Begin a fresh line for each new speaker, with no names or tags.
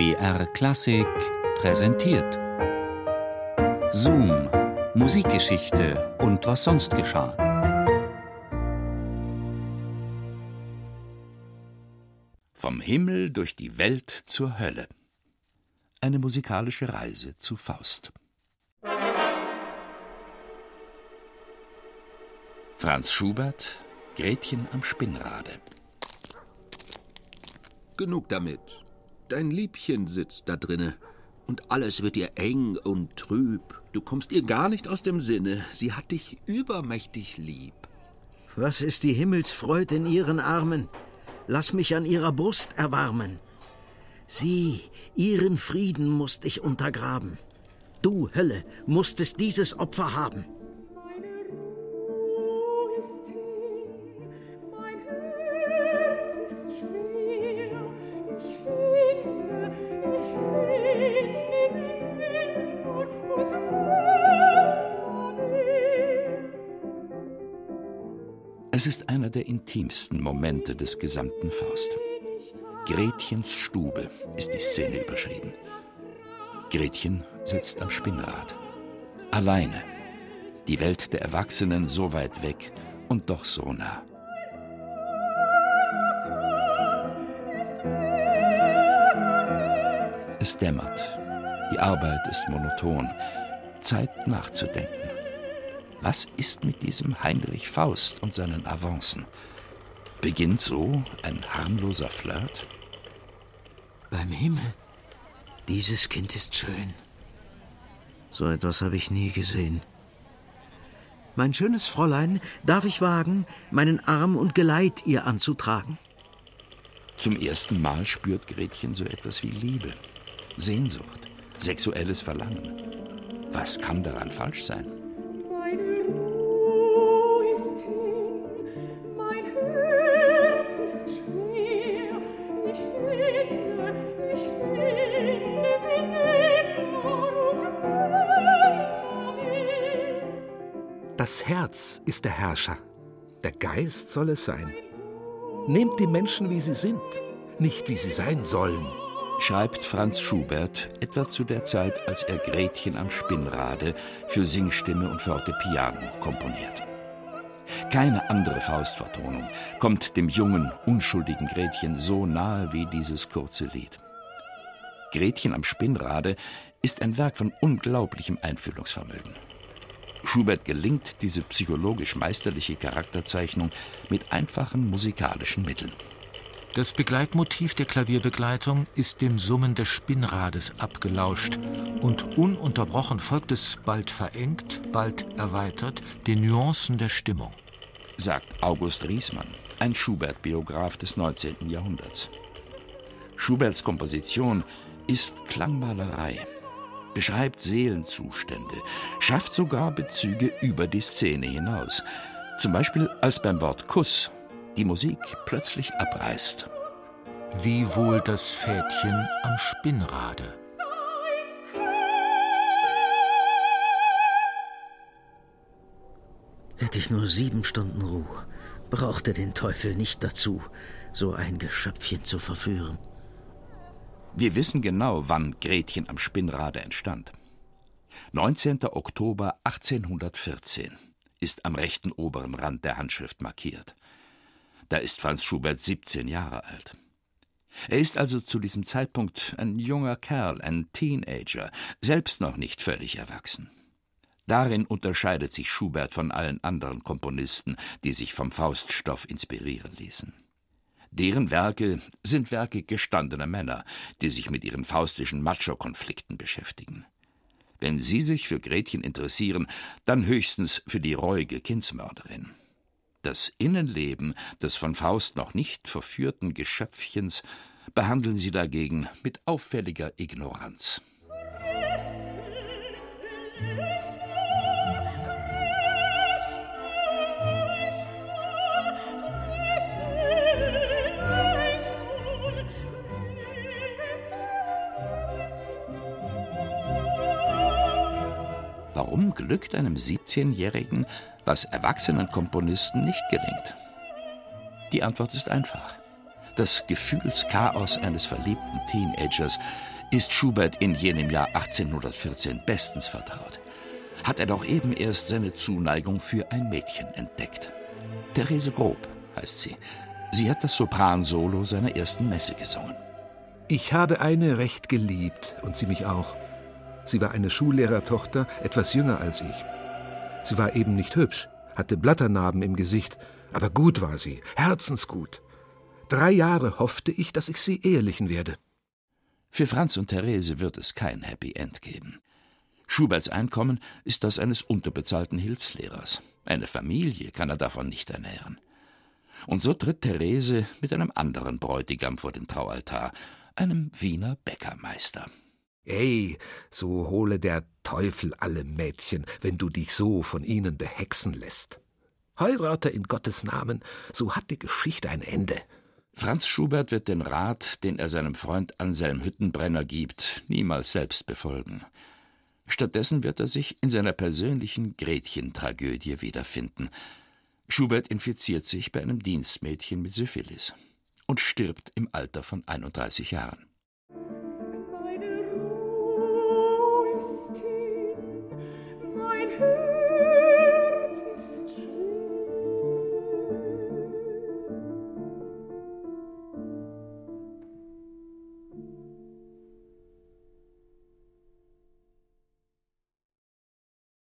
BR Klassik präsentiert. Zoom, Musikgeschichte und was sonst geschah.
Vom Himmel durch die Welt zur Hölle. Eine musikalische Reise zu Faust. Franz Schubert, Gretchen am Spinnrade.
Genug damit. Dein Liebchen sitzt da drinne. Und alles wird ihr eng und trüb. Du kommst ihr gar nicht aus dem Sinne. Sie hat dich übermächtig lieb.
Was ist die Himmelsfreud in ihren Armen? Lass mich an ihrer Brust erwarmen. Sie, ihren Frieden musst ich untergraben. Du, Hölle, mußtest dieses Opfer haben.
Es ist einer der intimsten Momente des gesamten Faust. Gretchens Stube ist die Szene überschrieben. Gretchen sitzt am Spinnrad. Alleine. Die Welt der Erwachsenen so weit weg und doch so nah. Es dämmert. Die Arbeit ist monoton. Zeit nachzudenken. Was ist mit diesem Heinrich Faust und seinen Avancen? Beginnt so ein harmloser Flirt?
Beim Himmel, dieses Kind ist schön. So etwas habe ich nie gesehen. Mein schönes Fräulein, darf ich wagen, meinen Arm und Geleit ihr anzutragen?
Zum ersten Mal spürt Gretchen so etwas wie Liebe, Sehnsucht, sexuelles Verlangen. Was kann daran falsch sein?
Das Herz ist der Herrscher, der Geist soll es sein. Nehmt die Menschen, wie sie sind, nicht wie sie sein sollen.
Schreibt Franz Schubert etwa zu der Zeit, als er Gretchen am Spinnrade für Singstimme und Fortepiano komponiert. Keine andere Faustvertonung kommt dem jungen, unschuldigen Gretchen so nahe wie dieses kurze Lied. Gretchen am Spinnrade ist ein Werk von unglaublichem Einfühlungsvermögen. Schubert gelingt diese psychologisch meisterliche Charakterzeichnung mit einfachen musikalischen Mitteln.
Das Begleitmotiv der Klavierbegleitung ist dem Summen des Spinnrades abgelauscht und ununterbrochen folgt es bald verengt, bald erweitert den Nuancen der Stimmung.
Sagt August Riesmann, ein Schubert-Biograf des 19. Jahrhunderts. Schuberts Komposition ist Klangmalerei beschreibt Seelenzustände, schafft sogar Bezüge über die Szene hinaus. Zum Beispiel als beim Wort Kuss die Musik plötzlich abreißt.
Wie wohl das Fädchen am Spinnrade.
Hätte ich nur sieben Stunden Ruhe, brauchte den Teufel nicht dazu, so ein Geschöpfchen zu verführen.
Wir wissen genau, wann Gretchen am Spinnrade entstand. 19. Oktober 1814 ist am rechten oberen Rand der Handschrift markiert. Da ist Franz Schubert 17 Jahre alt. Er ist also zu diesem Zeitpunkt ein junger Kerl, ein Teenager, selbst noch nicht völlig erwachsen. Darin unterscheidet sich Schubert von allen anderen Komponisten, die sich vom Fauststoff inspirieren ließen. Deren Werke sind Werke gestandener Männer, die sich mit ihren faustischen Macho-Konflikten beschäftigen. Wenn Sie sich für Gretchen interessieren, dann höchstens für die reuige Kindsmörderin. Das Innenleben des von Faust noch nicht verführten Geschöpfchens behandeln Sie dagegen mit auffälliger Ignoranz. Warum glückt einem 17-Jährigen, was erwachsenen Komponisten nicht gelingt? Die Antwort ist einfach. Das Gefühlschaos eines verliebten Teenagers ist Schubert in jenem Jahr 1814 bestens vertraut. Hat er doch eben erst seine Zuneigung für ein Mädchen entdeckt. Therese Grob heißt sie. Sie hat das Sopransolo seiner ersten Messe gesungen.
Ich habe eine recht geliebt und sie mich auch. Sie war eine Schullehrertochter, etwas jünger als ich. Sie war eben nicht hübsch, hatte Blatternarben im Gesicht, aber gut war sie, herzensgut. Drei Jahre hoffte ich, dass ich sie ehelichen werde.
Für Franz und Therese wird es kein Happy End geben. Schuberts Einkommen ist das eines unterbezahlten Hilfslehrers. Eine Familie kann er davon nicht ernähren. Und so tritt Therese mit einem anderen Bräutigam vor den Traualtar, einem Wiener Bäckermeister.
Ey, so hole der Teufel alle Mädchen, wenn du dich so von ihnen behexen lässt. Heirate in Gottes Namen, so hat die Geschichte ein Ende.
Franz Schubert wird den Rat, den er seinem Freund Anselm Hüttenbrenner gibt, niemals selbst befolgen. Stattdessen wird er sich in seiner persönlichen Gretchen-Tragödie wiederfinden. Schubert infiziert sich bei einem Dienstmädchen mit Syphilis und stirbt im Alter von 31 Jahren.